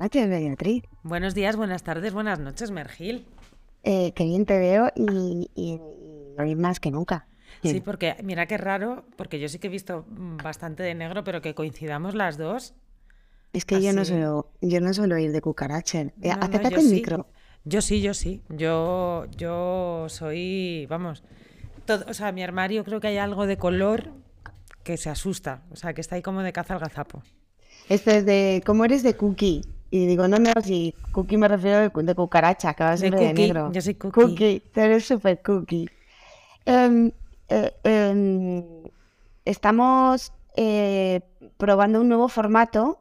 noches, Beatriz. Buenos días, buenas tardes, buenas noches, Mergil. Eh, qué bien te veo y, y, y más que nunca. Sí, porque mira qué raro, porque yo sí que he visto bastante de negro, pero que coincidamos las dos. Es que yo no suelo, yo no suelo ir de cucaracha. Eh, No, acércate el sí. micro. Yo sí, yo sí. Yo, yo soy, vamos, todo, o sea, mi armario creo que hay algo de color que se asusta, o sea, que está ahí como de caza al gazapo. Esto es de, ¿cómo eres de cookie? Y digo, no, no, si cookie me refiero de, de cucaracha, que va De siempre de negro. yo soy cookie. Cookie, tú eres súper cookie. Em, eh, em, estamos eh, probando un nuevo formato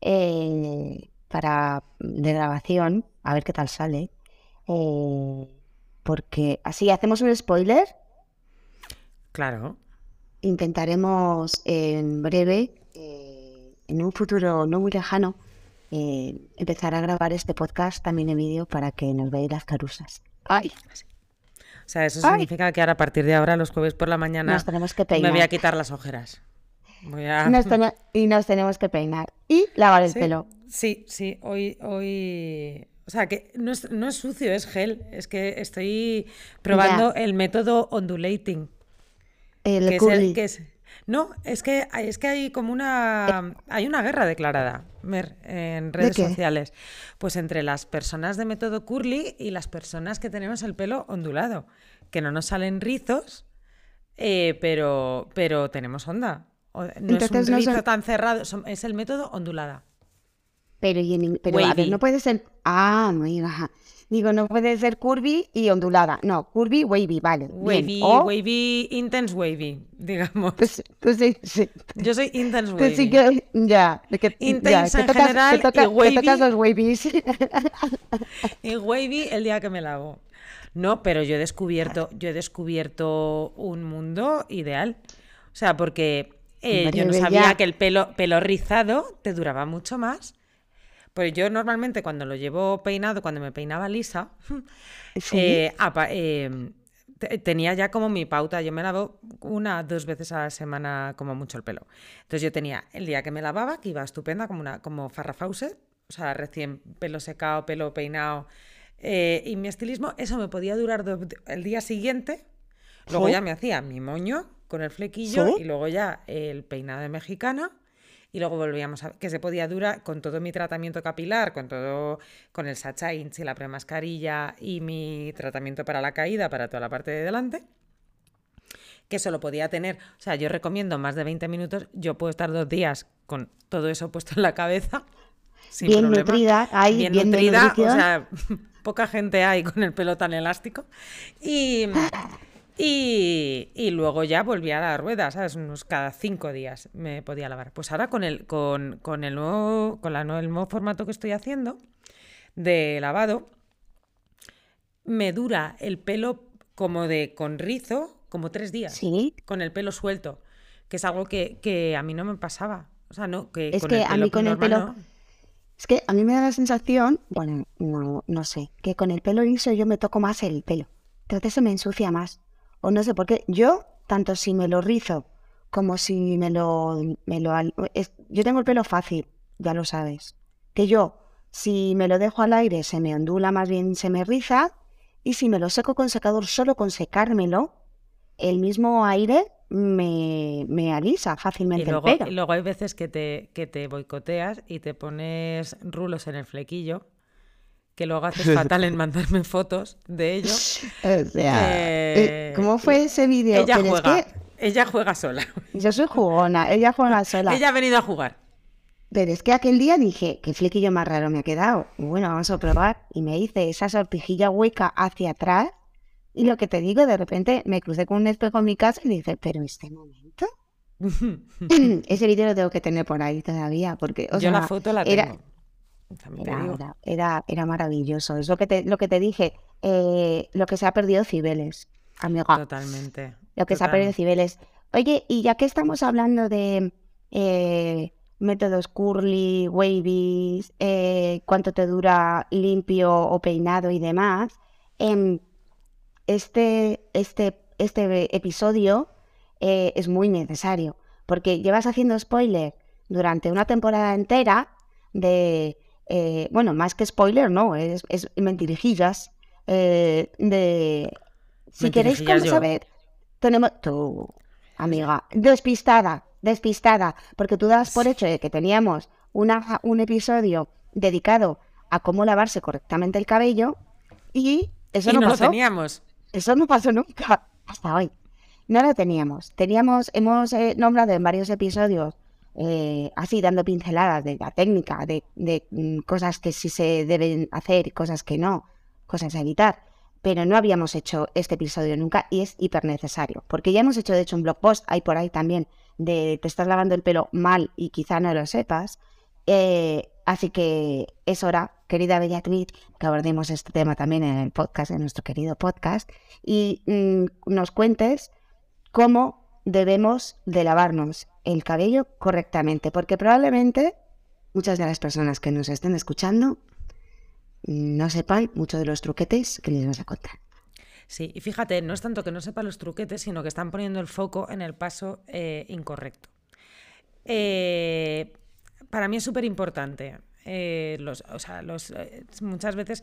eh, para de grabación, a ver qué tal sale. Porque así hacemos un spoiler. Claro. Intentaremos en breve, en un futuro no muy lejano, eh, empezar a grabar este podcast también en vídeo para que nos veáis las carusas. ¡Ay! O sea, eso Ay. significa que ahora a partir de ahora, los jueves por la mañana, Nos tenemos que me voy a peinar. quitar las ojeras. Voy a... Nos y nos tenemos que peinar. Y lavar el Sí, pelo. Sí, sí, hoy, hoy, o sea, que no es, no es sucio, es gel. Es que estoy probando el método ondulating. El que es curly. el que es- no, es que hay- es que hay como una hay una guerra declarada, Mer, en redes sociales, pues entre las personas de método curly y las personas que tenemos el pelo ondulado, que no nos salen rizos, eh, pero pero tenemos onda. No es Entonces un no rizo son- tan cerrado, son- es el método ondulada. Pero, y en pero a ver, Wavy. no puede ser. Ah, no, ajá. Digo, no puede ser curvy y ondulada. No, curvy, wavy, vale. Wavy, O, wavy, intense wavy, digamos. pues, tú sí, sí. Yo soy intense wavy. sí que, ya, que, ya, que en tocas, general que toca- y que wavy. tocas los wavies. Y wavy el día que me lavo. No, pero yo he descubierto, yo he descubierto un mundo ideal. O sea, porque eh, yo no sabía que el pelo, pelo rizado te duraba mucho más. Pues yo normalmente cuando lo llevo peinado, cuando me peinaba lisa, Sí. eh, apa- eh, te- tenía ya como mi pauta. Yo me lavo una, dos veces a la semana como mucho el pelo. Entonces yo tenía el día que me lavaba, que iba estupenda, como una como Farrah Fawcett, o sea, recién pelo secado, pelo peinado. eh, y mi estilismo, eso me podía durar el día siguiente. Luego ¿Sí? ya me hacía mi moño con el flequillo ¿Sí? y luego ya el peinado de mexicana. Y luego volvíamos a que se podía durar con todo mi tratamiento capilar, con todo, con el Sacha Inch y la premascarilla y mi tratamiento para la caída, para toda la parte de delante, que eso lo podía tener. O sea, yo recomiendo más de 20 minutos. Yo puedo estar dos días con todo eso puesto en la cabeza. sin Bien problema. nutrida, ahí, bien, bien nutrida. O sea, poca gente hay con el pelo tan elástico. Y. Y, y luego ya volví a la rueda, ¿sabes? Unos cada cinco días me podía lavar. Pues ahora con el, con, con el nuevo, con la, el nuevo formato que estoy haciendo de lavado, me dura el pelo como de con rizo, como tres días. Sí. Con el pelo suelto. Que es algo que, que a mí no me pasaba. O sea, no, que Es con que el a mí con el pelo- no. Es que a mí me da la sensación, bueno, no, no sé, que con el pelo liso yo me toco más el pelo. Entonces se me ensucia más. O no sé por qué. Yo, tanto si me lo rizo como si me lo... Me lo es- yo tengo el pelo fácil, ya lo sabes. Que yo, si me lo dejo al aire, se me ondula, más bien se me riza. Y si me lo seco con secador, solo con secármelo, el mismo aire me, me alisa Y fácilmente luego, el pelo. y luego hay veces que te, que te boicoteas y te pones rulos en el flequillo, que luego haces fatal en mandarme fotos de ello. O sea, Eh, eh, ¿cómo fue ese vídeo? Ella Pero es juega, que ella juega sola. yo soy jugona, ella juega sola. Ella ha venido a jugar. Pero es que aquel día dije, qué flequillo más raro me ha quedado. Bueno, vamos a probar. Y me hice esa sortijilla hueca hacia atrás. Y lo que te digo, de repente me crucé con un espejo en mi casa y dije, pero este momento. Ese vídeo lo tengo que tener por ahí todavía, porque, o Yo la sea, foto la era- tengo. Era. Era, era, era maravilloso. Es lo que te, lo que te dije. eh, lo que se ha perdido Cibeles, amiga. Totalmente. Lo que se ha perdido. Cibeles. Oye, y ya que estamos hablando de eh, métodos curly, wavies, eh, cuánto te dura limpio o peinado y demás, em, este, este, este episodio eh, es muy necesario, porque llevas haciendo spoiler durante una temporada entera de, eh, bueno, más que spoiler, no, es, es mentirijillas, eh, de... Si queréis Mentirijillas saber, tenemos... Tú, amiga, despistada, despistada, porque tú dabas por hecho de que teníamos una, un episodio dedicado a cómo lavarse correctamente el cabello y eso Y no no lo pasó. teníamos. Eso no pasó nunca, hasta hoy. No lo teníamos. Teníamos, hemos eh, nombrado en varios episodios, eh, así dando pinceladas de la técnica, de, mm, cosas que sí se deben hacer cosas que no, cosas a evitar. Pero no habíamos hecho este episodio nunca y es hiper necesario. Porque ya hemos hecho, de hecho, un blog post, hay por ahí también, de te estás lavando el pelo mal y quizá no lo sepas. Eh, así que es hora, querida Bellatriz, que abordemos este tema también en el podcast, en nuestro querido podcast, y mm, nos cuentes cómo debemos de lavarnos el cabello correctamente, porque probablemente muchas de las personas que nos estén escuchando no sepan muchos de los truquetes que les vamos a contar. Sí, y fíjate, no es tanto que no sepa los truquetes, sino que están poniendo el foco en el paso eh, incorrecto. Eh, para mí es súper importante. eh, o sea, muchas veces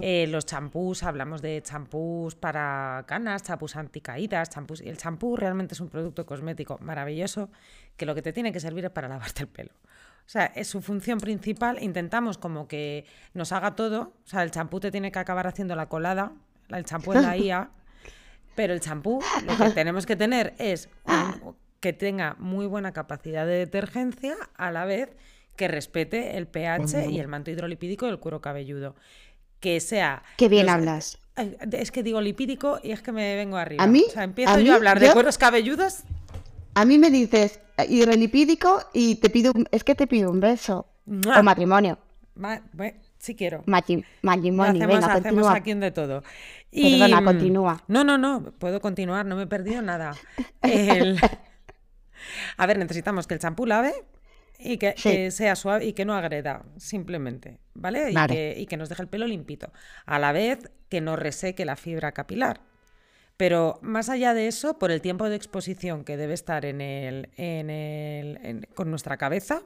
eh, los champús, hablamos de champús para canas, champús anticaídas, champús, el champú realmente es un producto cosmético maravilloso que lo que te tiene que servir es para lavarte el pelo. O sea, es su función principal. Intentamos como que nos haga todo. O sea, el champú te tiene que acabar haciendo la colada. El champú es la IA. Pero el champú lo que tenemos que tener es un- que tenga muy buena capacidad de detergencia a la vez que respete el pH y el manto hidrolipídico del cuero cabelludo. Que sea... Qué bien los- hablas. Es que digo lipídico y es que me vengo arriba. ¿A mí? O sea, empiezo ¿A yo mí? a hablar de ¿Yo? cueros cabelludos. A mí me dices eh, hidrolipídico y te pido, un- es que te pido un beso ¡Mua! o matrimonio. Ma- sí quiero. Matrimonio, hacemos, venga, hacemos continúa. aquí un de todo. Perdona, mm, continúa. No, no, no, puedo continuar, no me he perdido nada. El- A ver, necesitamos que el champú lave y que, Sí. que sea suave y que no agreda, simplemente, ¿vale? Y, que, y que nos deje el pelo limpito. A la vez que no reseque la fibra capilar. Pero más allá de eso, por el tiempo de exposición que debe estar en el, en el- en- con nuestra cabeza,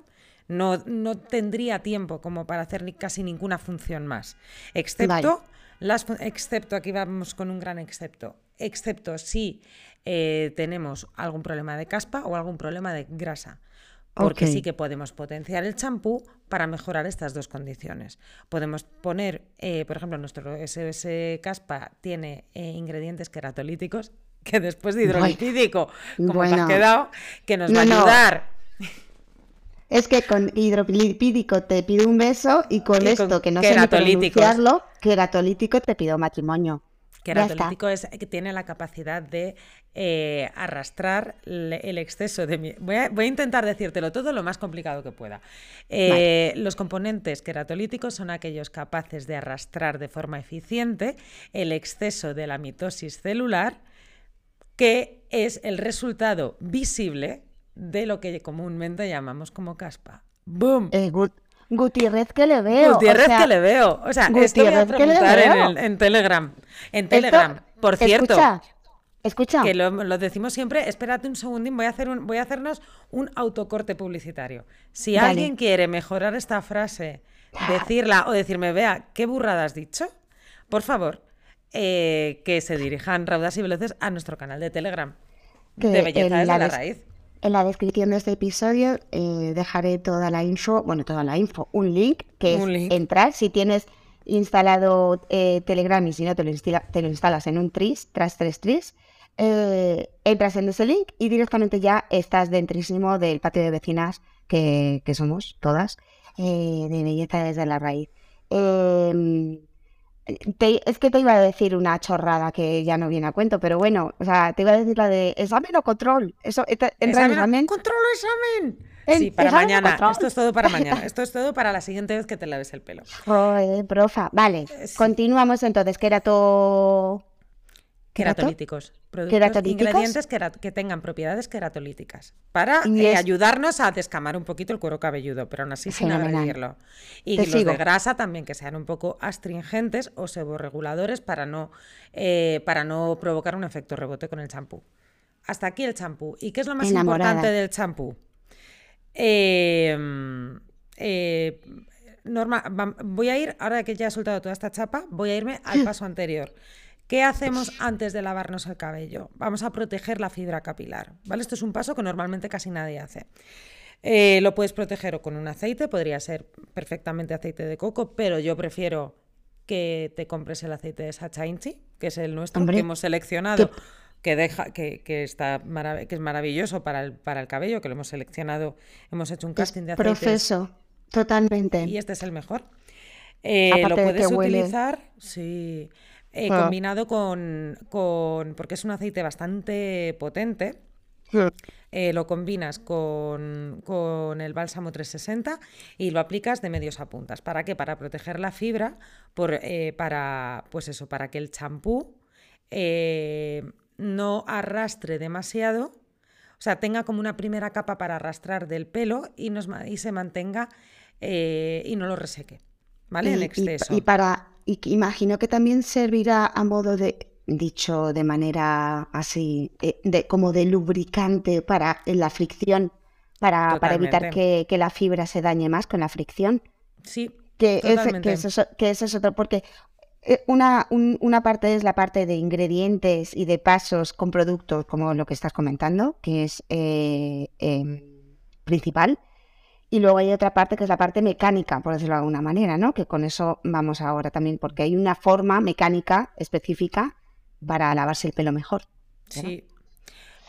no, no tendría tiempo como para hacer ni, casi ninguna función más. Excepto, las, excepto, aquí vamos con un gran excepto, excepto si eh, tenemos algún problema de caspa o algún problema de grasa. Porque sí que podemos potenciar el champú para mejorar estas dos condiciones. Podemos poner, eh, por ejemplo, nuestro SOS Caspa tiene eh, ingredientes queratolíticos que después de hidrolipídico, como te Bueno. has quedado, que nos va a No, no. ayudar. Es que con hidrolipídico te pido un beso y con Y esto con que no sé ni pronunciarlo, queratolítico te pido matrimonio. Ya está. Queratolítico es que tiene la capacidad de eh, arrastrar el exceso de... mi- Voy a, voy a intentar decírtelo todo lo más complicado que pueda. Eh, Los componentes queratolíticos son aquellos capaces de arrastrar de forma eficiente el exceso de la mitosis celular, que es el resultado visible de lo que comúnmente llamamos como caspa. ¡Boom! Eh, Gutiérrez que le veo. o Gutiérrez sea, que le veo. O sea, esto voy a Gutiérrez que le en, veo. el- en Telegram. En esto- Telegram. Por cierto, Escucha, escucha. que lo, lo decimos siempre, espérate un segundín, voy a, hacer un, voy a hacernos un autocorte publicitario. Si alguien quiere mejorar esta frase, decirla o decirme, vea, qué burrada has dicho, por favor, eh, que se dirijan raudas y veloces a nuestro canal de Telegram. que de belleza desde la des- raíz. En la descripción de este episodio eh, dejaré toda la info, bueno, toda la info, un link que Un es link. entrar si tienes instalado eh, Telegram y si no te lo, instila- te lo instalas en un tris, tras tres tris, eh, entras en ese link y directamente ya estás dentrísimo del patio de vecinas que, que somos todas, de belleza desde la raíz. Eh, te- es que te iba a decir una chorrada que ya no viene a cuento, pero bueno, o sea, te iba a decir la de examen o control. Eso, entra entra en Examen- examen. ¡Controlo examen! Sí, para mañana. Esto es todo para mañana. Esto es todo para la siguiente vez que te laves el pelo. Joder, profa. Vale, continuamos entonces. todo Queratolíticos. Productos, ingredientes que, tengan propiedades queratolíticas para eh, ayudarnos a descamar un poquito el cuero cabelludo, pero aún así sin agredirlo. Y los de grasa también que sean un poco astringentes o seborreguladores para no, eh, para no provocar un efecto rebote con el champú. Hasta aquí el champú. ¿Y qué es lo más importante del champú? Em, eh, Norma, voy a ir, ahora que ya he soltado toda esta chapa, voy a irme al paso anterior. ¿Qué hacemos antes de lavarnos el cabello? Vamos a proteger la fibra capilar, ¿vale? Esto es un paso que normalmente casi nadie hace. Eh, lo puedes proteger con un aceite, podría ser perfectamente aceite de coco, pero yo prefiero que te compres el aceite de Sacha Inchi, que es el nuestro que hemos seleccionado, que deja, que, está que es maravilloso para el, para el cabello, que lo hemos seleccionado, hemos hecho un casting de aceites. Proceso, totalmente. Y este es el mejor. Eh, lo puedes utilizar, sí. Eh, ah. combinado con, porque es un aceite bastante potente. Eh, lo combinas con, el bálsamo 360 y lo aplicas de medios a puntas. ¿Para qué? Para proteger la fibra, por, eh, para, pues eso, para que el champú no arrastre demasiado, o sea, tenga como una primera capa para arrastrar del pelo y, nos, y se mantenga y no lo reseque, ¿vale? en exceso. y para y imagino que también servirá a modo de, dicho de manera así, eh, de, como de lubricante para la fricción, para, para evitar que, la fibra se dañe más con la fricción. Sí. Que, que, eso, que eso es otro, porque eh, una, una, parte es la parte de ingredientes y de pasos con productos, como lo que estás comentando, que es eh, em, principal. Y luego hay otra parte que es la parte mecánica, por decirlo de alguna manera, ¿no? Que con eso vamos ahora también, porque hay una forma mecánica específica para lavarse el pelo mejor. Sí.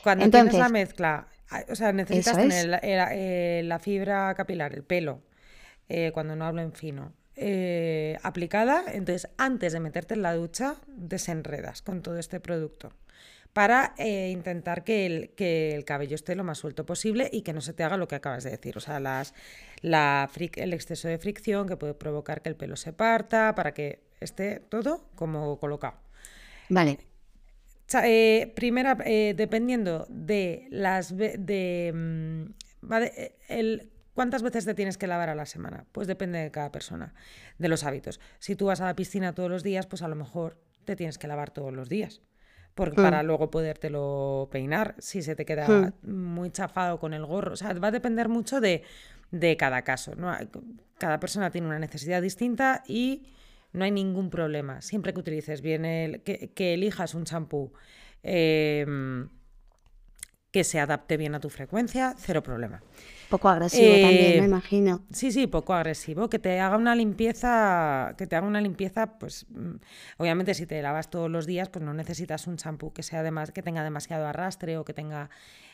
Cuando tienes la mezcla, o sea, necesitas tener eh, la, fibra capilar, el pelo, eh, cuando no hablo en fino, eh, aplicada, entonces antes de meterte en la ducha, desenredas con todo este producto para eh, intentar que el, que el, cabello esté lo más suelto posible y que no se te haga lo que acabas de decir. O sea, las, la el exceso de fricción que puede provocar que el pelo se parta, para que esté todo como colocado. Vale. Eh, primera, eh, dependiendo de las de, mm, el, ¿Cuántas veces te tienes que lavar a la semana? Pues depende de cada persona, de los hábitos. Si tú vas a la piscina todos los días, pues a lo mejor te tienes que lavar todos los días. Hmm. para luego podértelo peinar si se te queda muy chafado con el gorro. O sea, va a depender mucho de, cada caso. ¿no? Cada persona tiene una necesidad distinta y no hay ningún problema. Siempre que utilices bien el, que, elijas un champú em, que se adapte bien a tu frecuencia, cero problema. Poco agresivo también, me eh, imagino. Sí, sí, poco agresivo. Que te haga una limpieza, que te haga una limpieza, pues mm, obviamente si te lavas todos los días, pues no necesitas un champú que sea que tenga demasiado arrastre o que tenga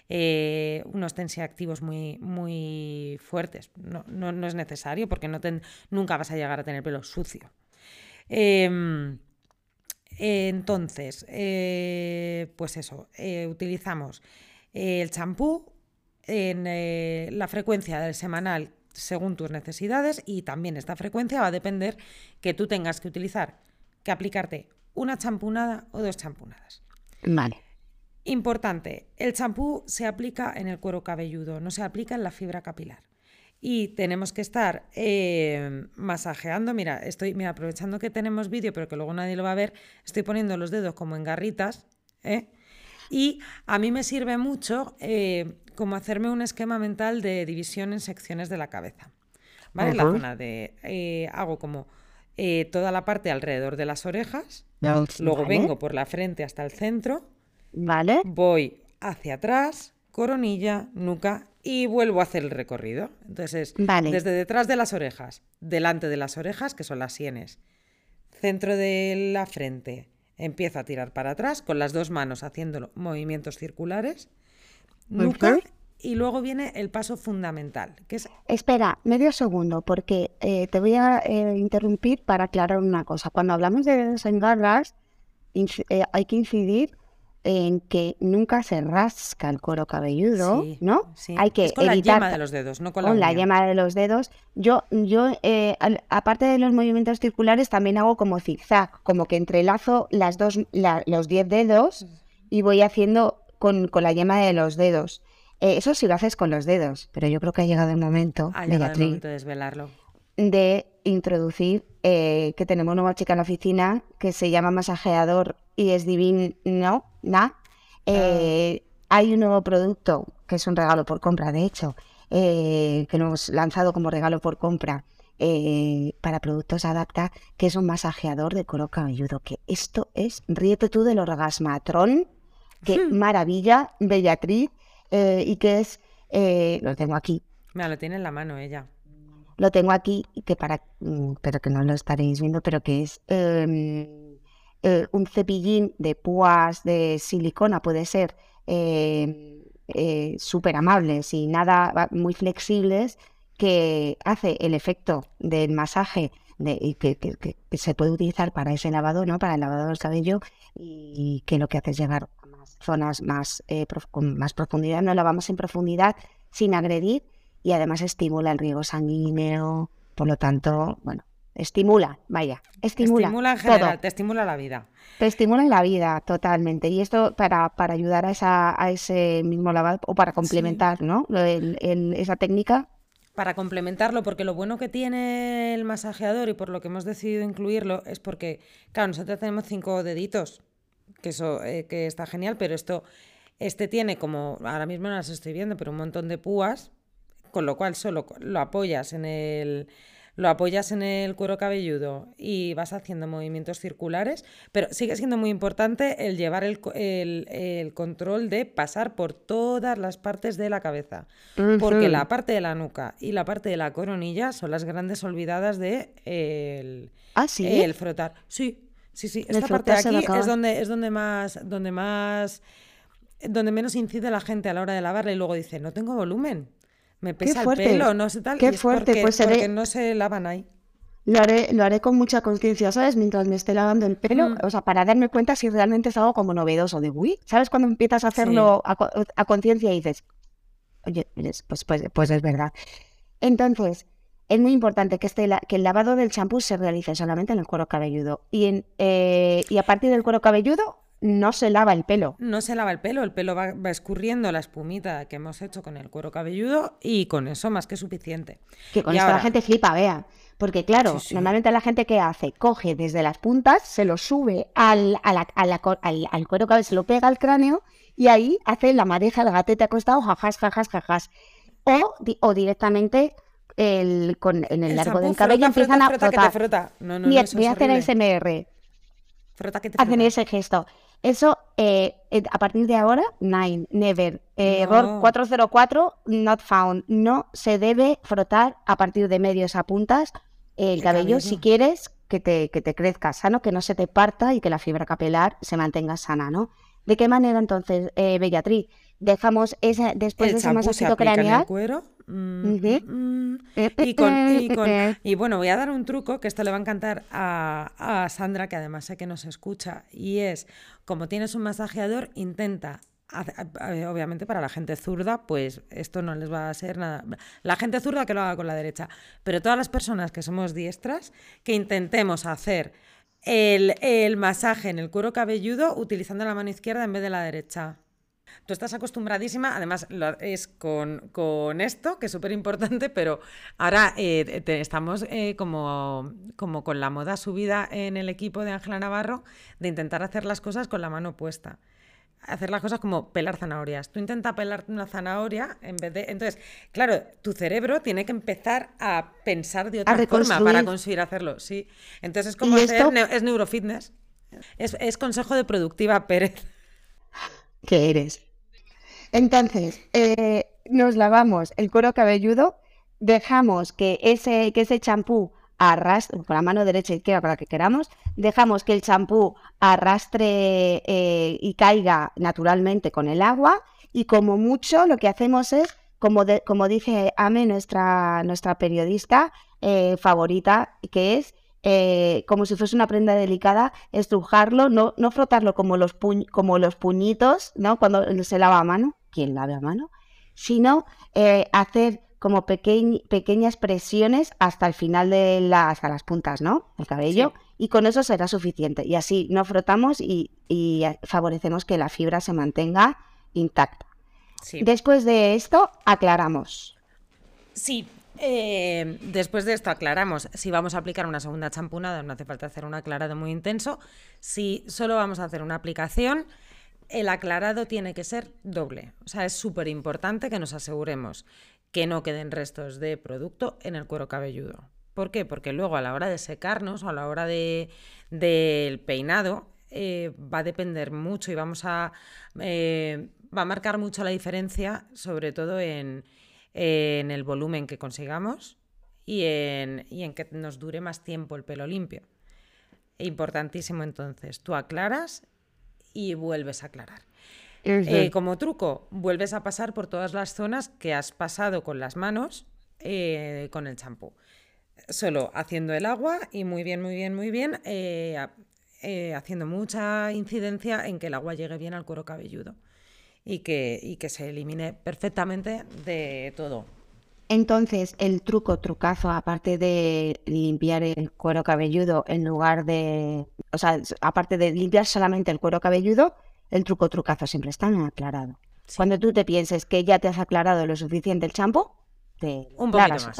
eh, unos tensioactivos muy, muy fuertes. No, no, es necesario porque no nunca vas a llegar a tener pelo sucio. Em, entonces, eh, pues eso, utilizamos el champú en eh, la frecuencia del semanal según tus necesidades y también esta frecuencia va a depender que tú tengas que utilizar, que aplicarte una champunada o dos champunadas. Vale. Importante, el champú se aplica en el cuero cabelludo, no se aplica en la fibra capilar. Y tenemos que estar eh, masajeando, mira, estoy mira, aprovechando que tenemos vídeo, pero que luego nadie lo va a ver, estoy poniendo los dedos como en garritas, ¿eh? Y a mí me sirve mucho eh, como hacerme un esquema mental de división en secciones de la cabeza. ¿Vale? La zona de. Eh, hago como eh, toda la parte alrededor de las orejas. Luego vengo por la frente hasta el centro. Vale. Voy hacia atrás, coronilla, nuca y vuelvo a hacer el recorrido. Entonces, desde detrás de las orejas, delante de las orejas, que son las sienes, centro de la frente, empiezo a tirar para atrás con las dos manos haciendo movimientos circulares nuca y luego viene el paso fundamental, que es... Espera, medio segundo, porque eh, te voy a eh, interrumpir para aclarar una cosa. Cuando hablamos de desengarras, eh, hay que incidir en que nunca se rasca el cuero cabelludo, Sí, ¿no? sí. Hay que es con evitar la yema de los dedos, no con la con la yema de los dedos. Yo, yo eh, al- aparte de los movimientos circulares, también hago como zigzag, como que entrelazo las dos, la- los 10 dedos y voy haciendo con, con la yema de los dedos. Eh, eso sí lo haces con los dedos, pero yo creo que ha llegado el momento, Ha llegado el momento de desvelarlo. de introducir eh, que tenemos una nueva chica en la oficina que se llama masajeador y es divino, na. Eh, Hay un nuevo producto que es un regalo por compra, de hecho, que lo hemos lanzado como regalo por compra eh, para productos Adapta, que es un masajeador de cuero cabelludo. Que esto es, ríete tú del orgasmatrón, qué maravilla, Bellatriz, eh, y que es, eh, lo tengo aquí, Mira, lo tiene en la mano ella. lo tengo aquí, que para, mm, pero que no lo estaréis viendo, pero que es em, eh, un cepillín de púas de silicona, puede ser eh, eh, súper amables y nada, muy flexibles, que hace el efecto del masaje de, y que, que- se puede utilizar para ese lavado, ¿no? Para el lavado del cabello y que lo que hace es llegar a más zonas más, eh, prof- con más profundidad, no lavamos en profundidad sin agredir y además estimula el riego sanguíneo, por lo tanto, bueno, estimula, vaya, estimula, Estimula en todo. general, te estimula la vida. Te estimula en la vida totalmente. Y esto para, para ayudar a, esa, a ese mismo lavado o para complementar, ¿no? Lo- el- el- esa técnica. Para complementarlo, porque lo bueno que tiene el masajeador y por lo que hemos decidido incluirlo es porque, claro, nosotros tenemos cinco deditos, que eso eh, que está genial, pero esto, este tiene como, ahora mismo no las estoy viendo, pero un montón de púas, con lo cual solo lo apoyas en el, lo apoyas en el cuero cabelludo y vas haciendo movimientos circulares, pero sigue siendo muy importante el llevar el, el- el control de pasar por todas las partes de la cabeza, porque la parte de la nuca y la parte de la coronilla son las grandes olvidadas de el, Ah, sí. el frotar. Sí, sí, sí. Esta parte de aquí es donde, es donde más, donde más, donde menos incide la gente a la hora de lavarla y luego dice, no tengo volumen, me pesa el fuerte, pelo, no sé tal. qué fuerte, porque, pues porque no se lavan ahí. Lo haré, lo haré con mucha conciencia, ¿sabes? Mientras me esté lavando el pelo, Mm. o sea, para darme cuenta si realmente es algo como novedoso, de uy, ¿sabes? Cuando empiezas a hacerlo a, co- a conciencia y dices, oye, es- pues, pues, pues es verdad. Entonces, es muy importante que, este, que el lavado del champú se realice solamente en el cuero cabelludo. Y, en, eh, y a partir del cuero cabelludo no se lava el pelo. No se lava el pelo, el pelo va, va escurriendo la espumita que hemos hecho con el cuero cabelludo y con eso más que suficiente. Que con Y esto la gente flipa, vea. Porque claro, Sí, sí. normalmente la gente que hace, coge desde las puntas, se lo sube al, a la- a la co- al, al cuero cabelludo, se lo pega al cráneo y ahí hace la madeja, el gatete acostado, jajas, jajas, jajas. O, di- o directamente el, con, en el, El largo del cabello frota, empiezan frota, a frota, que te frotar. frota. No, no, no, voy a hacer horrible. SMR. Frota que te Hacen ese gesto. Eso, eh, eh, a partir de ahora, nine, never. Eh, Error No. 404, not found. No se debe frotar a partir de medios a puntas el El cabello si quieres que te, que te crezca sano, que no se te parta y que la fibra capilar se mantenga sana, ¿no? ¿De qué manera entonces, eh, Bellatriz? Dejamos ese, después el de ese masajito craneal. cuero. mm, mm, Eh, y, con, y, con- eh, y bueno, voy a dar un truco que esto le va a encantar a, a Sandra, que además sé que nos escucha, y es, como tienes un masajeador, intenta, obviamente para la gente zurda, pues esto no les va a ser nada. La gente zurda que lo haga con la derecha, pero todas las personas que somos diestras, que intentemos hacer el, el masaje en el cuero cabelludo utilizando la mano izquierda en vez de la derecha. Tú estás acostumbradísima, además lo- es con, con esto, que es súper importante, pero ahora eh, te- estamos eh, como, como con la moda subida en el equipo de Ángela Navarro de intentar hacer las cosas con la mano puesta. Hacer las cosas como pelar zanahorias. Tú intenta pelar una zanahoria en vez de... Entonces, claro, tu cerebro tiene que empezar a pensar de otra forma para conseguir hacerlo, sí. Entonces es como hacer... esto- Es neurofitness. Es, es consejo de productiva Pérez. Que eres. Entonces, eh, nos lavamos el cuero cabelludo, dejamos que ese, que ese champú arrastre, con la mano derecha e izquierda, para que queramos, dejamos que el champú arrastre eh, y caiga naturalmente con el agua y como mucho lo que hacemos es, como, de- como dice Ame, nuestra, nuestra periodista eh, favorita, que es eh, como si fuese una prenda delicada, estrujarlo, no, no frotarlo como los, como los puñitos, ¿no? Cuando se lava a mano, ¿quién lava a mano? Sino eh, hacer como pequeñas presiones hasta el final de hasta las puntas, ¿no? El cabello. Y con eso será suficiente. Y así no frotamos y, favorecemos que la fibra se mantenga intacta. Después de esto, aclaramos. Sí, eh, después de esto aclaramos si vamos a aplicar una segunda champunada, no hace falta hacer un aclarado muy intenso. Si solo vamos a hacer una aplicación, el aclarado tiene que ser doble. O sea, es súper importante que nos aseguremos que no queden restos de producto en el cuero cabelludo. ¿Por qué? Porque luego a la hora de secarnos o a la hora del peinado eh, va a depender mucho y vamos a eh, va a marcar mucho la diferencia, sobre todo en, el volumen que consigamos y en, y en, que nos dure más tiempo el pelo limpio. Importantísimo entonces, tú aclaras y vuelves a aclarar. Eh, como truco, vuelves a pasar por todas las zonas que has pasado con las manos eh, con el champú. Solo haciendo el agua y muy bien, muy bien, muy bien, eh, haciendo mucha incidencia en que el agua llegue bien al cuero cabelludo y que, y que se elimine perfectamente de todo. Entonces, el truco, trucazo, aparte de limpiar el cuero cabelludo en lugar de, o sea, aparte de limpiar solamente el cuero cabelludo, el truco trucazo siempre está aclarado. Cuando tú te pienses que ya te has aclarado lo suficiente el champú, te un poquito más.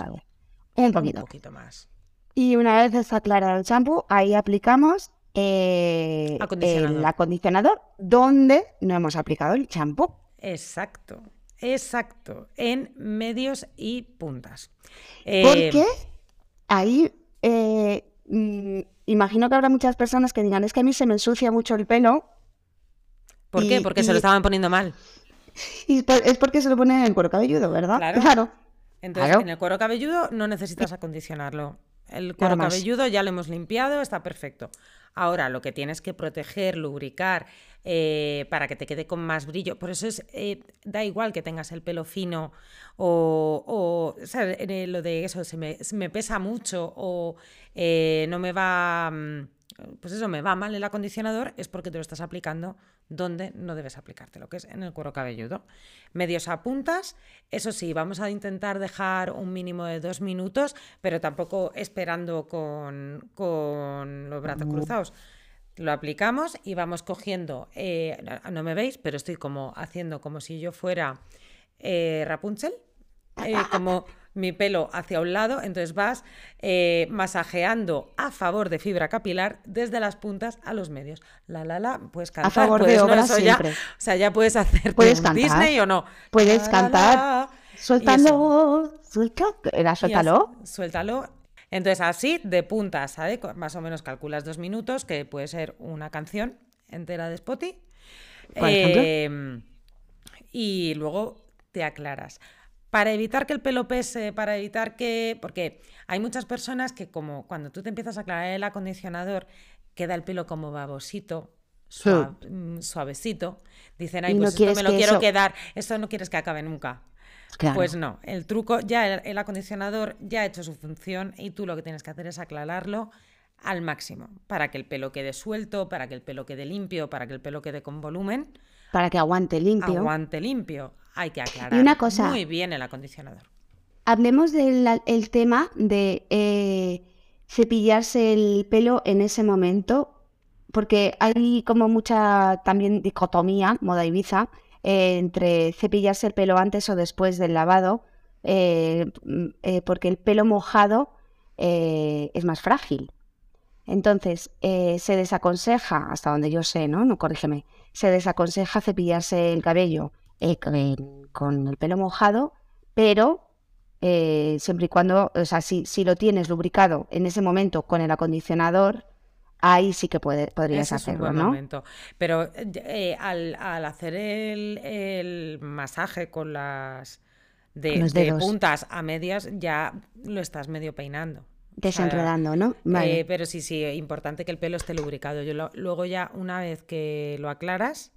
Un poquito. Un poquito más. Y una vez está aclarado el champú, ahí aplicamos eh, el acondicionador donde no hemos aplicado el champú. Exacto, exacto, en medios y puntas. Porque eh, ahí eh, mm, imagino que habrá muchas personas que digan, es que a mí se me ensucia mucho el pelo ¿Por qué? Porque se lo estaban poniendo mal. Y es porque se lo pone en el cuero cabelludo, ¿verdad? Claro. Entonces, en el cuero cabelludo no necesitas acondicionarlo. El cuero cabelludo ya lo hemos limpiado, está perfecto. Ahora, lo que tienes que proteger, lubricar, eh, para que te quede con más brillo. Por eso es, eh, da igual que tengas el pelo fino o, o, lo de eso, se me, se me pesa mucho o eh, no me va... Mm, pues eso, me va mal el acondicionador, es porque te lo estás aplicando donde no debes aplicarte, lo que es en el cuero cabelludo. Medios a puntas, eso sí, vamos a intentar dejar un mínimo de dos minutos, pero tampoco esperando con, los brazos cruzados. Lo aplicamos y vamos cogiendo, eh, no me veis, pero estoy como haciendo como si yo fuera eh, Rapunzel, eh, como mi pelo hacia un lado, entonces vas eh, masajeando a favor de fibra capilar desde las puntas a los medios. La la la, puedes cantar. A favor de obra siempre. o sea, ya puedes hacer ¿Puedes Disney o no. Puedes cantar. suéltalo, suéltalo, suéltalo. suéltalo. Entonces así, de puntas, ¿sabes? Más o menos calculas dos minutos, que puede ser una canción entera de Spotty. Em, y luego te aclaras para evitar que el pelo pese, para evitar que... Porque hay muchas personas que como cuando tú te empiezas a aclarar el acondicionador, queda el pelo como babosito, mm, suavecito. Dicen, ay, pues esto me lo quiero quedar, esto no quieres que acabe nunca. Pues no, el truco, ya el, acondicionador ya ha hecho su función y tú lo que tienes que hacer es aclararlo al máximo para que el pelo quede suelto, para que el pelo quede limpio, para que el pelo quede con volumen. Para que aguante limpio. Aguante limpio hay que aclarar una cosa, muy bien el acondicionador. Hablemos del tema de eh, cepillarse el pelo en ese momento, porque hay como mucha también dicotomía, moda Ibiza, eh, entre cepillarse el pelo antes o después del lavado, eh, porque el pelo mojado es más frágil. Entonces, se desaconseja, hasta donde yo sé, ¿no? No corrígeme, se desaconseja cepillarse el cabello eh, con el pelo mojado, pero eh, siempre y cuando, o sea, si, si, lo tienes lubricado en ese momento con el acondicionador, ahí sí que puede, podrías hacerlo, ¿no? Pero eh, al, hacer el, masaje con las de, puntas a medias, ya lo estás medio peinando. Desenredando, ¿no? pero sí, sí, importante que el pelo esté lubricado. Yo luego ya, una vez que lo aclaras,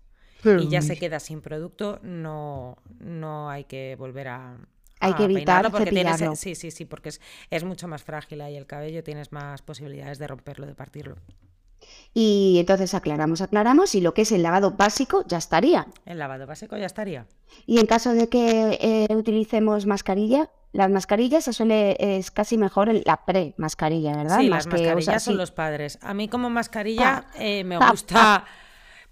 y ya se queda sin producto, no, no hay que volver a, hay que evitar porque tienes, sí, sí, sí, porque es, es mucho más frágil ahí el cabello, tienes más posibilidades de romperlo, de partirlo. Y entonces aclaramos, aclaramos, y lo que es el lavado básico ya estaría. El lavado básico ya estaría. Y en caso de que eh, utilicemos mascarilla, las mascarillas se suele, es casi mejor el- la pre-mascarilla, ¿verdad? Sí, Más las que mascarillas son sí. los padres. A mí como mascarilla eh, me gusta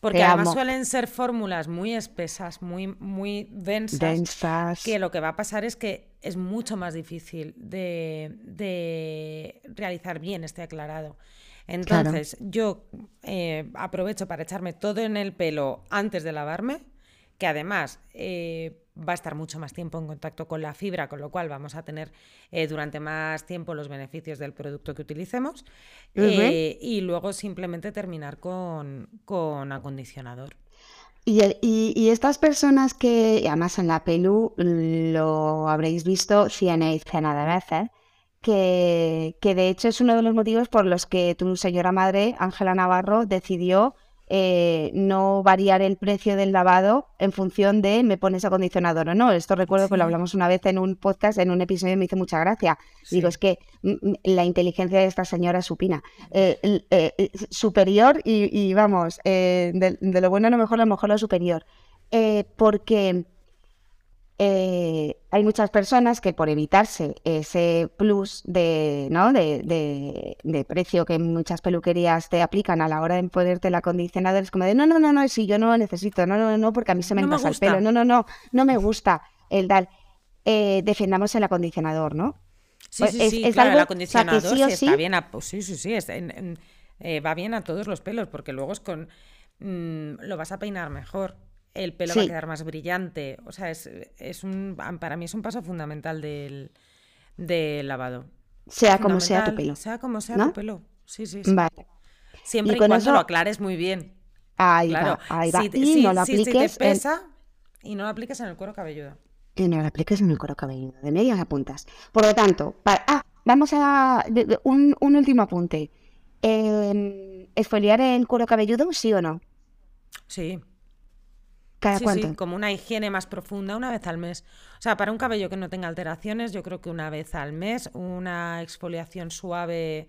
porque Te además amo. suelen ser fórmulas muy espesas, muy, muy densas, Densas. que lo que va a pasar es que es mucho más difícil de, de realizar bien este aclarado. Entonces, yo eh, aprovecho para echarme todo en el pelo antes de lavarme, que además eh, va a estar mucho más tiempo en contacto con la fibra, con lo cual vamos a tener eh, durante más tiempo los beneficios del producto que utilicemos. Eh, y luego simplemente terminar con, con acondicionador. Y, y- y estas personas que, además en la pelu lo habréis visto cien y cena de veces, que, que de hecho es uno de los motivos por los que tu señora madre, Ángela Navarro, decidió eh, no variar el precio del lavado en función de me pones acondicionador o no. Esto recuerdo que lo hablamos una vez en un podcast, en un episodio y me hizo mucha gracia. Digo, es que mm, mm, la inteligencia de esta señora es supina. Eh, eh, superior y, y vamos, de, de lo bueno a lo mejor, a lo mejor lo superior. Porque eh, hay muchas personas que por evitarse ese plus de, ¿no? de, de- de precio que muchas peluquerías te aplican a la hora de ponerte el acondicionador, es como de no, no, no, no, si yo no lo necesito, no, no, no, porque a mí se me No me el pelo, no, no, no, no me gusta el tal. Eh, defendamos el acondicionador, ¿no? Sí, Pues sí, es- sí, es claro, el o sea, acondicionador sí o sí está sí- bien a, pues sí, sí, sí, es en- en- eh, va bien a todos los pelos, porque luego es con mm, lo vas a peinar mejor, el pelo va a quedar más brillante, o sea, es, es un para mí es un paso fundamental del, del lavado. Sea como sea tu pelo. Sea como sea ¿no? tu pelo. Sí, sí, sí. Vale. Siempre Y cuando eso- lo aclares muy bien. Ahí Claro. va, ahí va. Si, y si- no lo si apliques te en- pesa y no lo apliques en el cuero cabelludo. y no lo apliques en el cuero cabelludo, de medias a puntas. Por lo tanto, ah, vamos a un, un último apunte. Eh, ¿Esfoliar el cuero cabelludo, sí o no? Sí. ¿Cada Sí, cuánto? sí, como una higiene más profunda, una vez al mes. O sea, para un cabello que no tenga alteraciones, yo creo que una vez al mes, una exfoliación suave,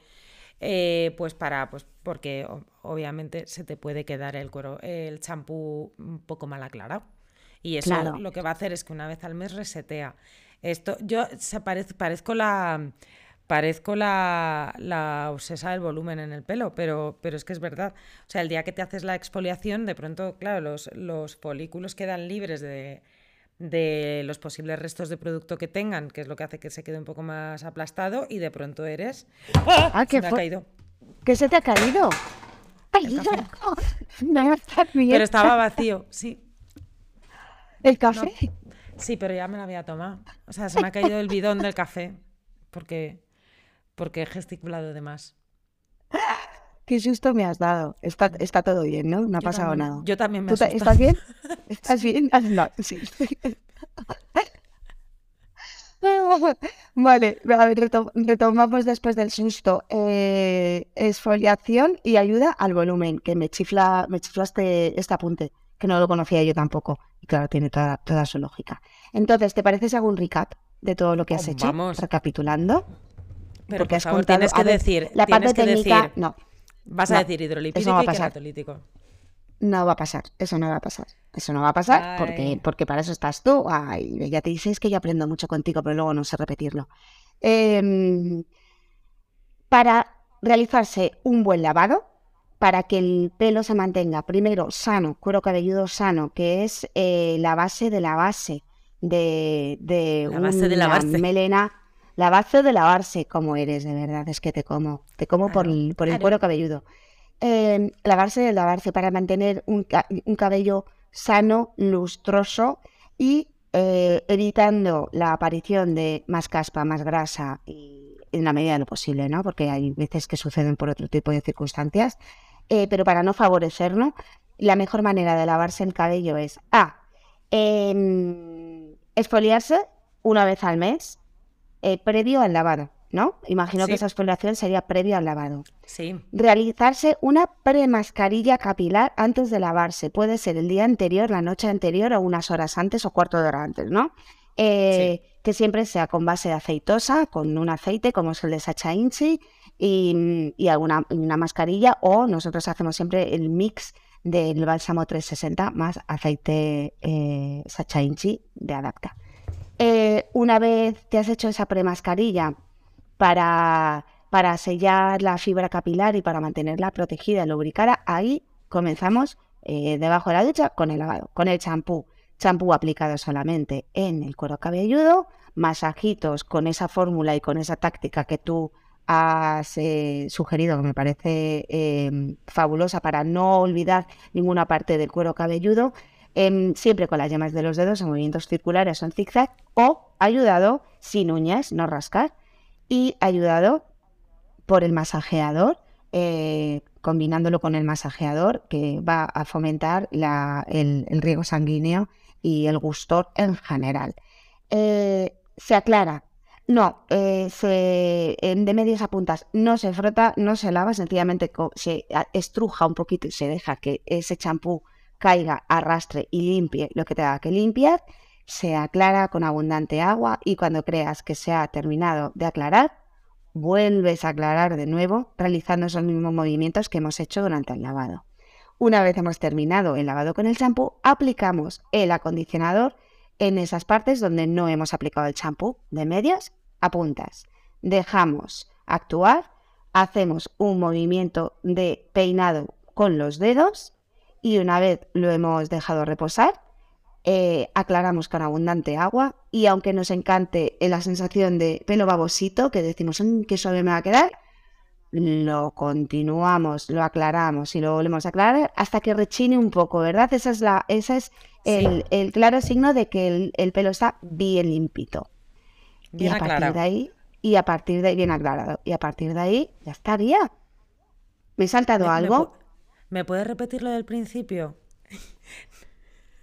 eh, pues para, pues porque obviamente se te puede quedar el cuero, el champú un poco mal aclarado. Y eso Claro. lo que va a hacer es que una vez al mes resetea. Esto, yo se parez- parezco la parezco la, la obsesa del volumen en el pelo, pero, pero es que es verdad. O sea, el día que te haces la exfoliación, de pronto, claro, los, los folículos quedan libres de, de los posibles restos de producto que tengan, que es lo que hace que se quede un poco más aplastado, y de pronto eres. ¡Ah! Ah, Se qué me ha caído. ¿Qué se te ha caído? ¡Ay, El café. no, no está bien. Pero estaba vacío, sí. ¿El café? Sí, pero ya me lo había tomado. O sea, se me ha caído el bidón del café porque, porque he gesticulado de más. Qué susto me has dado. Está, está todo bien, ¿no? No ha Yo pasado también- nada. Yo también me ¿Tú te- asusto. ¿Estás bien? ¿Estás bien? Ah, No, sí. Vale, a ver, reto- retomamos después del susto. Eh, exfoliación y ayuda al volumen, que me chifla, me chifla este, este apunte, que no lo conocía yo tampoco. Y claro, tiene toda, toda su lógica. Entonces, ¿te parece si hago un recap de todo lo que has Oh, hecho? vamos. Recapitulando. Pero porque por has favor, contado- tienes que ver, decir, La parte técnica, decir, no. vas a no, decir eso hidrolipídico no va a y pasar. No va a pasar, eso no va a pasar. Eso no va a pasar porque, Ay. porque para eso estás tú. Ay, ya te dices que yo aprendo mucho contigo, pero luego no sé repetirlo. Em, para realizarse un buen lavado, para que el pelo se mantenga primero sano, cuero cabelludo sano, que es eh, la base de la base de, de La base de lavarse. melena. La base de lavarse, como eres, de verdad, es que te como. Te como por, el- por el claro. cuero cabelludo. Eh, lavarse de lavarse para mantener un, un cabello sano, lustroso y eh, evitando la aparición de más caspa, más grasa y en la medida de lo posible, ¿no? Porque hay veces que suceden por otro tipo de circunstancias. Eh, pero para no favorecerlo, la mejor manera de lavarse el cabello es A. em, exfoliarse una vez al mes, eh, previo al lavado, ¿no? Imagino que Sí. esa exfoliación sería previo al lavado Sí, realizarse una premascarilla capilar antes de lavarse. Puede ser el día anterior, la noche anterior o unas horas antes o cuarto de hora antes, ¿no? eh, que siempre sea con base de aceitosa, con un aceite como es el de Sacha Inchi y, y alguna una mascarilla o nosotros hacemos siempre el mix del bálsamo 360 más aceite eh, Sacha Inchi de Adapta. Eh, una vez te has hecho esa premascarilla para, para sellar la fibra capilar y para mantenerla protegida y lubricada, ahí comenzamos eh, debajo de la ducha con el lavado, con el champú. Champú aplicado solamente en el cuero cabelludo, masajitos con esa fórmula y con esa táctica que tú has eh, sugerido, que me parece fabulosa para no olvidar ninguna parte del cuero cabelludo, em, siempre con las yemas de los dedos en movimientos circulares o en zigzag, o ayudado sin uñas, no rascar, y ayudado por el masajeador, eh, combinándolo con el masajeador que va a fomentar el, riego sanguíneo y el gustor en general. Eh, se aclara no, eh, se, de medias a puntas no se frota, no se lava, sencillamente se estruja un poquito y se deja que ese champú caiga, arrastre y limpie lo que tenga que limpiar. Se aclara con abundante agua y cuando creas que se ha terminado de aclarar, vuelves a aclarar de nuevo realizando esos mismos movimientos que hemos hecho durante el lavado. Una vez hemos terminado el lavado con el champú, aplicamos el acondicionador en esas partes donde no hemos aplicado el champú de medias apuntas. Dejamos actuar, hacemos un movimiento de peinado con los dedos y una vez lo hemos dejado reposar, eh, aclaramos con abundante agua y aunque nos encante la sensación de pelo babosito, que decimos mm, que suave me va a quedar, lo continuamos, lo aclaramos y lo volvemos a aclarar hasta que rechine un poco, ¿verdad? Esa es la, ese es el, claro signo de que el, el pelo está bien limpito. Bien y a aclarado. partir de ahí, y a partir de ahí, bien aclarado. Y a partir de ahí, ya estaría. ¿Me he saltado ¿Me- me algo? ¿Me puedes repetir lo del principio?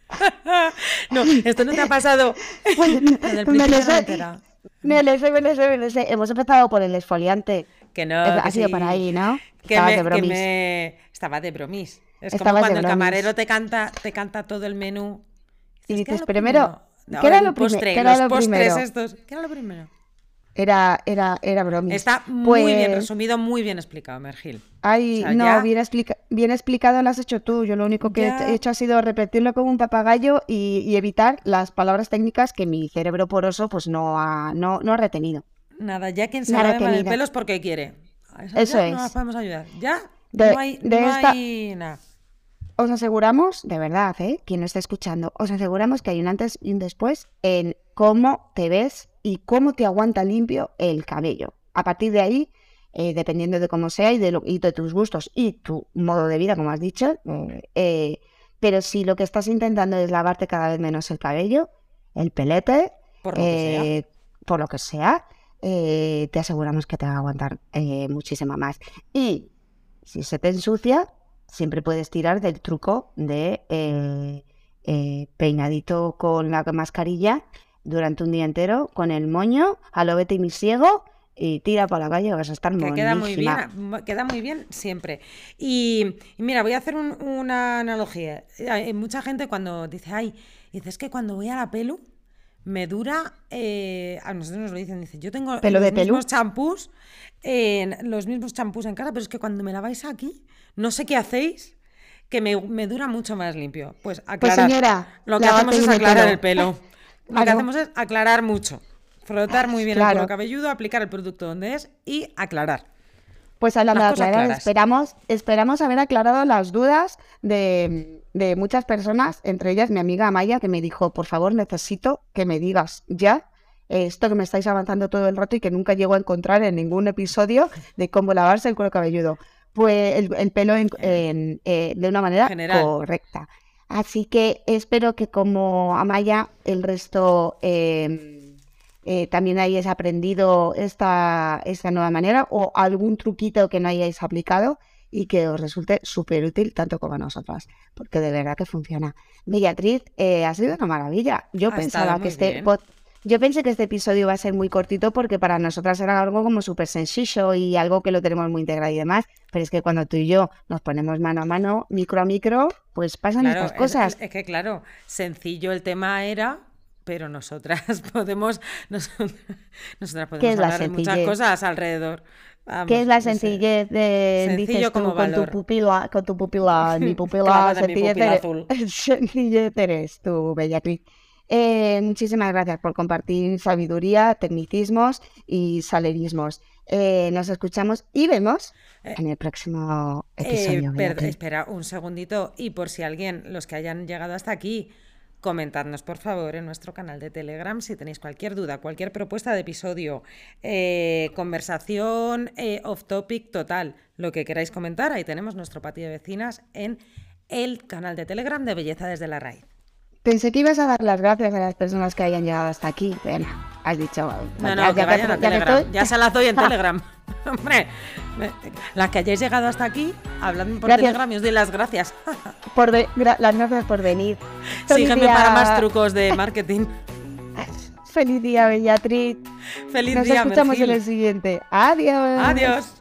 no, esto no te ha pasado. Pues, del me lo principio no me lo sé, me lo sé, me lo sé. Hemos empezado por el esfoliante. Que no. ha que sido sí. por ahí, ¿no? Que Estabas me, de que bromis. me- Estaba de bromis. Es como Estabas cuando el camarero te canta, te canta todo el menú. Y ¿qué dices, primero, No, ¿qué era el lo prime- postre, qué era los lo postres primero? estos. ¿Qué era lo primero? Era, era, era bromis. Está muy bien Pues, resumido, muy bien explicado, Mergil. Ay, O sea, no, ya- bien, explica- bien explicado lo has hecho tú. Yo lo único que Ya. he hecho ha sido repetirlo como un papagayo y, y evitar las palabras técnicas que mi cerebro poroso pues no ha, no, no ha retenido. Nada, ya quien se Nada mal el pelo es porque quiere. Eso ya No es. las podemos ayudar. Ya De- no hay, de no esta- hay nada. Os aseguramos, de verdad, ¿eh? quien no esté escuchando, os aseguramos que hay un antes y un después en cómo te ves y cómo te aguanta limpio el cabello. A partir de ahí, eh, dependiendo de cómo sea y de, lo- y de tus gustos y tu modo de vida, como has dicho, eh, eh, pero si lo que estás intentando es lavarte cada vez menos el cabello, el pelete, Por lo que sea. por lo que sea, eh, te aseguramos que te va a aguantar eh, muchísimo más. Y si se te ensucia, siempre puedes tirar del truco de eh, peinadito con la mascarilla durante un día entero, con el moño, a lo vete y mi ciego, y tira por la calle, vas a estar Que queda muy bien, queda muy bien siempre. Y, y mira, voy a hacer un- una analogía. Eh, Hay mucha gente cuando dice, ay, dices que cuando voy a la pelu me dura, eh, a nosotros nos lo dicen, dice, yo tengo ¿Pelo los de mismos champús, en- los mismos champús en casa, pero es que cuando me laváis aquí, no sé qué hacéis, que me, me dura mucho más limpio. Pues aclarar. señora, lo que hacemos es bien el aclarar pelo. Lo que hacemos es aclarar mucho. Frotar muy bien el cuero cabelludo, aplicar el producto donde es y aclarar. Pues hablando de aclarar, claras. esperamos, esperamos haber aclarado las dudas de, de muchas personas, entre ellas mi amiga Amaya, que me dijo, por favor, necesito que me digas ya esto que me estáis avanzando todo el rato y que nunca llego a encontrar en ningún episodio de cómo lavarse el cuero cabelludo. Pues el, el pelo en- en, eh, de una manera General. correcta. Así que espero que como Amaya, el resto eh, eh, también hayáis aprendido esta, esta nueva manera o algún truquito que no hayáis aplicado y que os resulte súper útil tanto como a nosotras, porque de verdad que funciona. Beatriz, eh, ha sido una maravilla. Yo Ha pensaba que este bien. Yo pensé que este episodio iba a ser muy cortito porque para nosotras era algo como súper sencillo y algo que lo tenemos muy integrado y demás, pero es que cuando tú y yo nos ponemos mano a mano, micro a micro, pues pasan Claro, estas es- cosas. Es, es que claro, sencillo el tema era, pero nosotras podemos, nosotras, nosotras ¿Qué podemos hablar de muchas sencillez? cosas alrededor. Vamos, ¿Qué es la sencillez de Sencillo dices tú como con tu pupila, con tu pupila, mi pupila, en mi sencillez, pupila eres, azul. sencillez eres tú, Bellatriz. Eh, muchísimas gracias por compartir sabiduría, tecnicismos y salerismos. Eh, nos escuchamos y vemos en el próximo Eh, episodio. per- espera un segundito. Y por si alguien, los que hayan llegado hasta aquí, comentadnos por favor en nuestro canal de Telegram si tenéis cualquier duda, cualquier propuesta de episodio, eh, conversación eh, off topic total, lo que queráis comentar. Ahí tenemos nuestro patio de vecinas en el canal de Telegram de Belleza desde la Raíz. Pensé que ibas a dar las gracias a las personas que hayan llegado hasta aquí. Bueno, has dicho. No, que vayan a Telegram. Ya se las doy en Telegram. Hombre, las que hayáis llegado hasta aquí, habladme por Gracias. Telegram y os doy las gracias. por gra- las gracias por venir. Sígueme para más trucos de marketing. Feliz día, Bellatriz. Feliz Nos día, escuchamos en el siguiente. Adiós. Adiós.